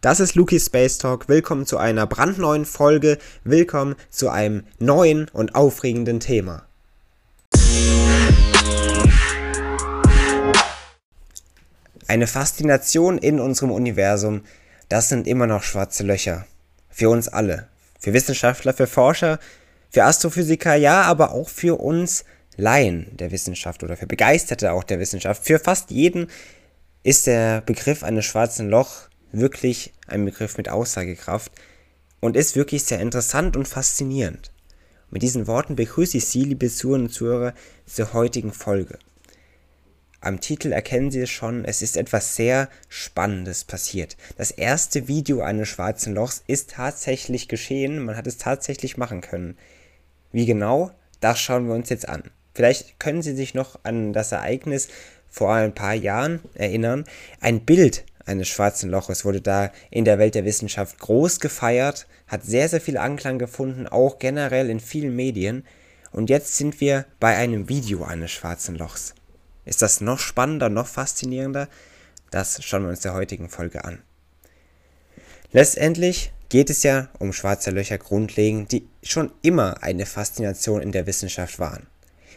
Das ist Luki Space Talk. Willkommen zu einer brandneuen Folge. Willkommen zu einem neuen und aufregenden Thema. Eine Faszination in unserem Universum, das sind immer noch schwarze Löcher. Für uns alle. Für Wissenschaftler, für Forscher, für Astrophysiker, ja, aber auch für uns Laien der Wissenschaft oder für Begeisterte auch der Wissenschaft. Für fast jeden ist der Begriff eines schwarzen Loch wirklich ein Begriff mit Aussagekraft und ist wirklich sehr interessant und faszinierend. Mit diesen Worten begrüße ich Sie, liebe Zuhörer und Zuhörer, zur heutigen Folge. Am Titel erkennen Sie es schon, es ist etwas sehr Spannendes passiert. Das erste Video eines schwarzen Lochs ist tatsächlich geschehen, man hat es tatsächlich machen können. Wie genau, das schauen wir uns jetzt an. Vielleicht können Sie sich noch an das Ereignis vor ein paar Jahren erinnern. Ein Bild eines schwarzen Loches wurde da in der Welt der Wissenschaft groß gefeiert, hat sehr, sehr viel Anklang gefunden, auch generell in vielen Medien. Und jetzt sind wir bei einem Video eines schwarzen Lochs. Ist das noch spannender, noch faszinierender? Das schauen wir uns der heutigen Folge an. Letztendlich geht es ja um schwarze Löcher grundlegend, die schon immer eine Faszination in der Wissenschaft waren.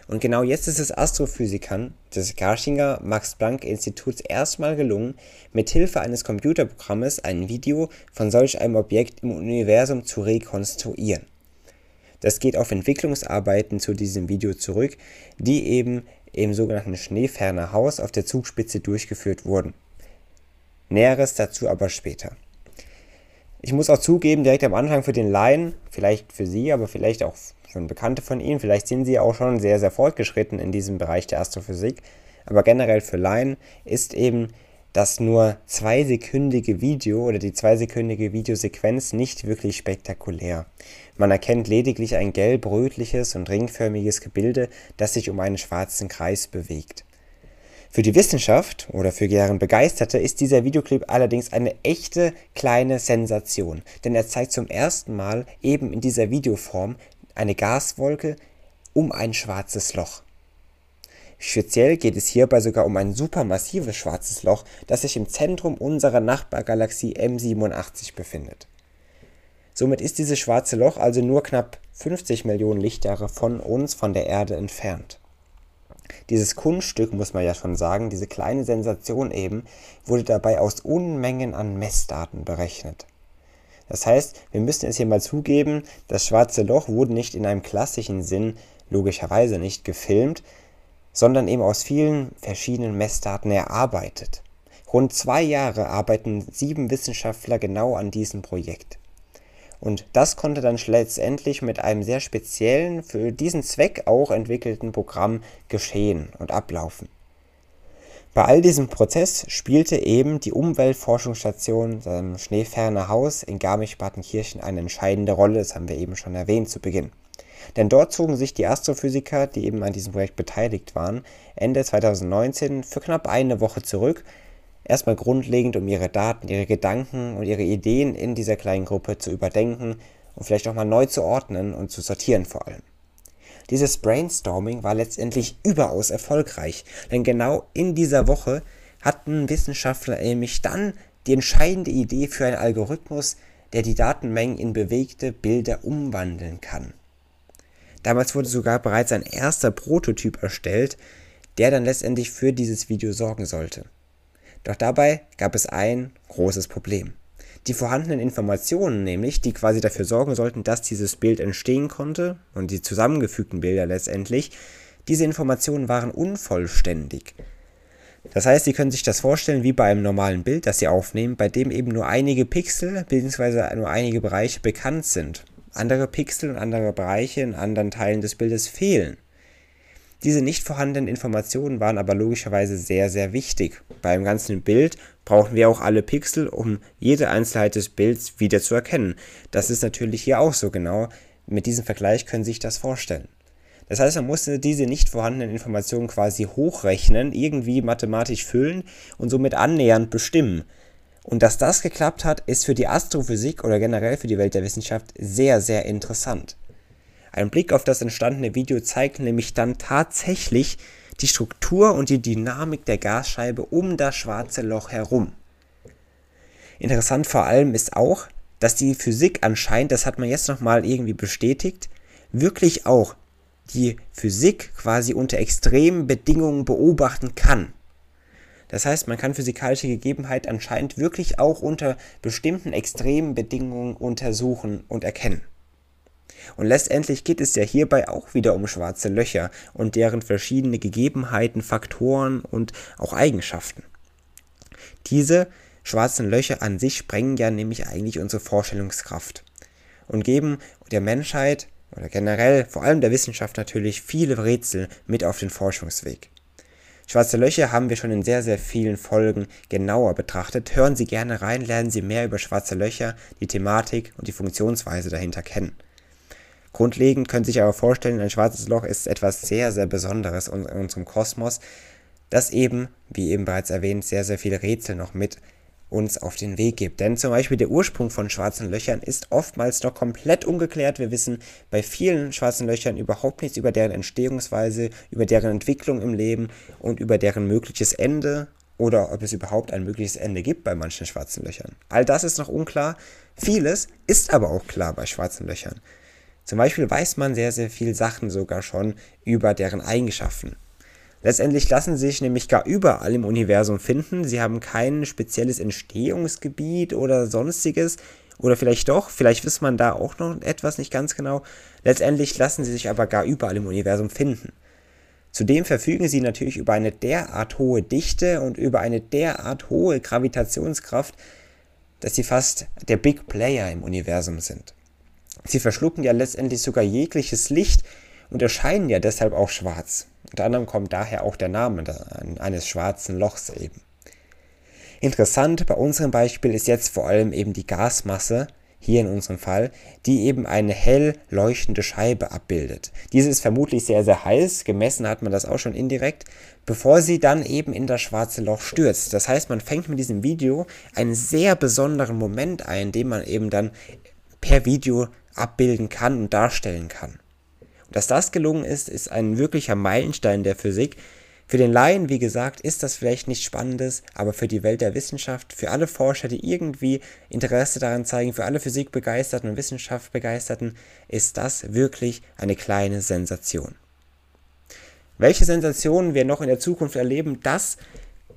Und genau jetzt ist es Astrophysikern des Garchinger Max-Planck-Instituts erstmal gelungen, mit Hilfe eines Computerprogrammes ein Video von solch einem Objekt im Universum zu rekonstruieren. Das geht auf Entwicklungsarbeiten zu diesem Video zurück, die eben im sogenannten Schneeferner Haus auf der Zugspitze durchgeführt wurden. Näheres dazu aber später. Ich muss auch zugeben, direkt am Anfang für den Laien, vielleicht für Sie, aber vielleicht auch schon Bekannte von Ihnen, vielleicht sind Sie auch schon sehr, sehr fortgeschritten in diesem Bereich der Astrophysik, aber generell für Laien ist eben das nur zweisekündige Video oder die zweisekündige Videosequenz nicht wirklich spektakulär. Man erkennt lediglich ein gelb-rötliches und ringförmiges Gebilde, das sich um einen schwarzen Kreis bewegt. Für die Wissenschaft oder für deren Begeisterte ist dieser Videoclip allerdings eine echte kleine Sensation, denn er zeigt zum ersten Mal eben in dieser Videoform eine Gaswolke um ein schwarzes Loch. Speziell geht es hierbei sogar um ein supermassives schwarzes Loch, das sich im Zentrum unserer Nachbargalaxie M87 befindet. Somit ist dieses schwarze Loch also nur knapp 50 Millionen Lichtjahre von uns, von der Erde entfernt. Dieses Kunststück, muss man ja schon sagen, diese kleine Sensation eben, wurde dabei aus Unmengen an Messdaten berechnet. Das heißt, wir müssen es hier mal zugeben, das schwarze Loch wurde nicht in einem klassischen Sinn, logischerweise nicht gefilmt, sondern eben aus vielen verschiedenen Messdaten erarbeitet. Rund zwei Jahre arbeiten sieben Wissenschaftler genau an diesem Projekt. Und das konnte dann letztendlich mit einem sehr speziellen, für diesen Zweck auch entwickelten Programm geschehen und ablaufen. Bei all diesem Prozess spielte eben die Umweltforschungsstation im Schneeferner Haus in Garmisch-Partenkirchen eine entscheidende Rolle, das haben wir eben schon erwähnt zu Beginn. Denn dort zogen sich die Astrophysiker, die eben an diesem Projekt beteiligt waren, Ende 2019 für knapp eine Woche zurück, erstmal grundlegend, um ihre Daten, ihre Gedanken und ihre Ideen in dieser kleinen Gruppe zu überdenken und vielleicht auch mal neu zu ordnen und zu sortieren vor allem. Dieses Brainstorming war letztendlich überaus erfolgreich, denn genau in dieser Woche hatten Wissenschaftler nämlich dann die entscheidende Idee für einen Algorithmus, der die Datenmengen in bewegte Bilder umwandeln kann. Damals wurde sogar bereits ein erster Prototyp erstellt, der dann letztendlich für dieses Video sorgen sollte. Doch dabei gab es ein großes Problem. Die vorhandenen Informationen nämlich, die quasi dafür sorgen sollten, dass dieses Bild entstehen konnte und die zusammengefügten Bilder letztendlich, diese Informationen waren unvollständig. Das heißt, Sie können sich das vorstellen wie bei einem normalen Bild, das Sie aufnehmen, bei dem eben nur einige Pixel bzw. nur einige Bereiche bekannt sind. Andere Pixel und andere Bereiche in anderen Teilen des Bildes fehlen. Diese nicht vorhandenen Informationen waren aber logischerweise sehr, sehr wichtig. Beim ganzen Bild brauchen wir auch alle Pixel, um jede Einzelheit des Bilds wieder zu erkennen. Das ist natürlich hier auch so genau. Mit diesem Vergleich können Sie sich das vorstellen. Das heißt, man musste diese nicht vorhandenen Informationen quasi hochrechnen, irgendwie mathematisch füllen und somit annähernd bestimmen. Und dass das geklappt hat, ist für die Astrophysik oder generell für die Welt der Wissenschaft sehr, sehr interessant. Ein Blick auf das entstandene Video zeigt nämlich dann tatsächlich die Struktur und die Dynamik der Gasscheibe um das schwarze Loch herum. Interessant vor allem ist auch, dass die Physik anscheinend, das hat man jetzt nochmal irgendwie bestätigt, wirklich auch die Physik quasi unter extremen Bedingungen beobachten kann. Das heißt, man kann physikalische Gegebenheiten anscheinend wirklich auch unter bestimmten extremen Bedingungen untersuchen und erkennen. Und letztendlich geht es ja hierbei auch wieder um schwarze Löcher und deren verschiedene Gegebenheiten, Faktoren und auch Eigenschaften. Diese schwarzen Löcher an sich sprengen ja nämlich eigentlich unsere Vorstellungskraft und geben der Menschheit oder generell vor allem der Wissenschaft natürlich viele Rätsel mit auf den Forschungsweg. Schwarze Löcher haben wir schon in sehr, sehr vielen Folgen genauer betrachtet. Hören Sie gerne rein, lernen Sie mehr über schwarze Löcher, die Thematik und die Funktionsweise dahinter kennen. Grundlegend können Sie sich aber vorstellen, ein schwarzes Loch ist etwas sehr, sehr Besonderes in unserem Kosmos, das eben, wie eben bereits erwähnt, sehr, sehr viele Rätsel noch mit uns auf den Weg gibt. Denn zum Beispiel der Ursprung von schwarzen Löchern ist oftmals noch komplett ungeklärt. Wir wissen bei vielen schwarzen Löchern überhaupt nichts über deren Entstehungsweise, über deren Entwicklung im Leben und über deren mögliches Ende oder ob es überhaupt ein mögliches Ende gibt bei manchen schwarzen Löchern. All das ist noch unklar. Vieles ist aber auch klar bei schwarzen Löchern. Zum Beispiel weiß man sehr, sehr viel Sachen sogar schon über deren Eigenschaften. Letztendlich lassen sie sich nämlich gar überall im Universum finden. Sie haben kein spezielles Entstehungsgebiet oder sonstiges. Oder vielleicht doch, vielleicht weiß man da auch noch etwas nicht ganz genau. Letztendlich lassen sie sich aber gar überall im Universum finden. Zudem verfügen sie natürlich über eine derart hohe Dichte und über eine derart hohe Gravitationskraft, dass sie fast der Big Player im Universum sind. Sie verschlucken ja letztendlich sogar jegliches Licht und erscheinen ja deshalb auch schwarz. Unter anderem kommt daher auch der Name eines schwarzen Lochs eben. Interessant bei unserem Beispiel ist jetzt vor allem eben die Gasmasse, hier in unserem Fall, die eben eine hell leuchtende Scheibe abbildet. Diese ist vermutlich sehr, sehr heiß, gemessen hat man das auch schon indirekt, bevor sie dann eben in das schwarze Loch stürzt. Das heißt, man fängt mit diesem Video einen sehr besonderen Moment ein, den man eben dann per Video abbilden kann und darstellen kann. Dass das gelungen ist, ist ein wirklicher Meilenstein der Physik. Für den Laien, wie gesagt, ist das vielleicht nichts Spannendes, aber für die Welt der Wissenschaft, für alle Forscher, die irgendwie Interesse daran zeigen, für alle Physikbegeisterten und Wissenschaftsbegeisterten, ist das wirklich eine kleine Sensation. Welche Sensationen wir noch in der Zukunft erleben, das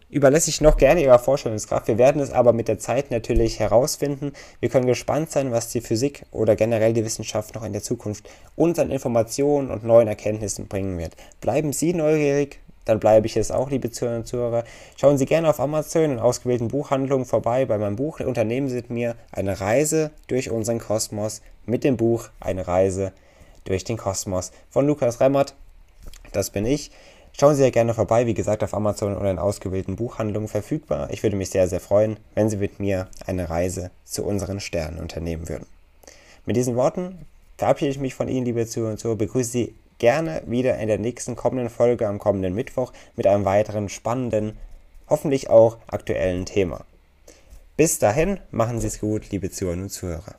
überlässt ich noch gerne Ihrer Vorstellungskraft. Wir werden es aber mit der Zeit natürlich herausfinden. Wir können gespannt sein, was die Physik oder generell die Wissenschaft noch in der Zukunft uns an Informationen und neuen Erkenntnissen bringen wird. Bleiben Sie neugierig, dann bleibe ich es auch, liebe Zuhörer und Zuhörer. Schauen Sie gerne auf Amazon in ausgewählten Buchhandlungen vorbei. Bei meinem Buch unternehmen Sie mit mir eine Reise durch unseren Kosmos mit dem Buch Eine Reise durch den Kosmos von Lukas Remmert. Das bin ich. Schauen Sie ja gerne vorbei, wie gesagt, auf Amazon oder in ausgewählten Buchhandlungen verfügbar. Ich würde mich sehr, sehr freuen, wenn Sie mit mir eine Reise zu unseren Sternen unternehmen würden. Mit diesen Worten verabschiede ich mich von Ihnen, liebe Zuhörer und Zuhörer, begrüße Sie gerne wieder in der nächsten kommenden Folge am kommenden Mittwoch mit einem weiteren spannenden, hoffentlich auch aktuellen Thema. Bis dahin, machen Sie es gut, liebe Zuhörer und Zuhörer.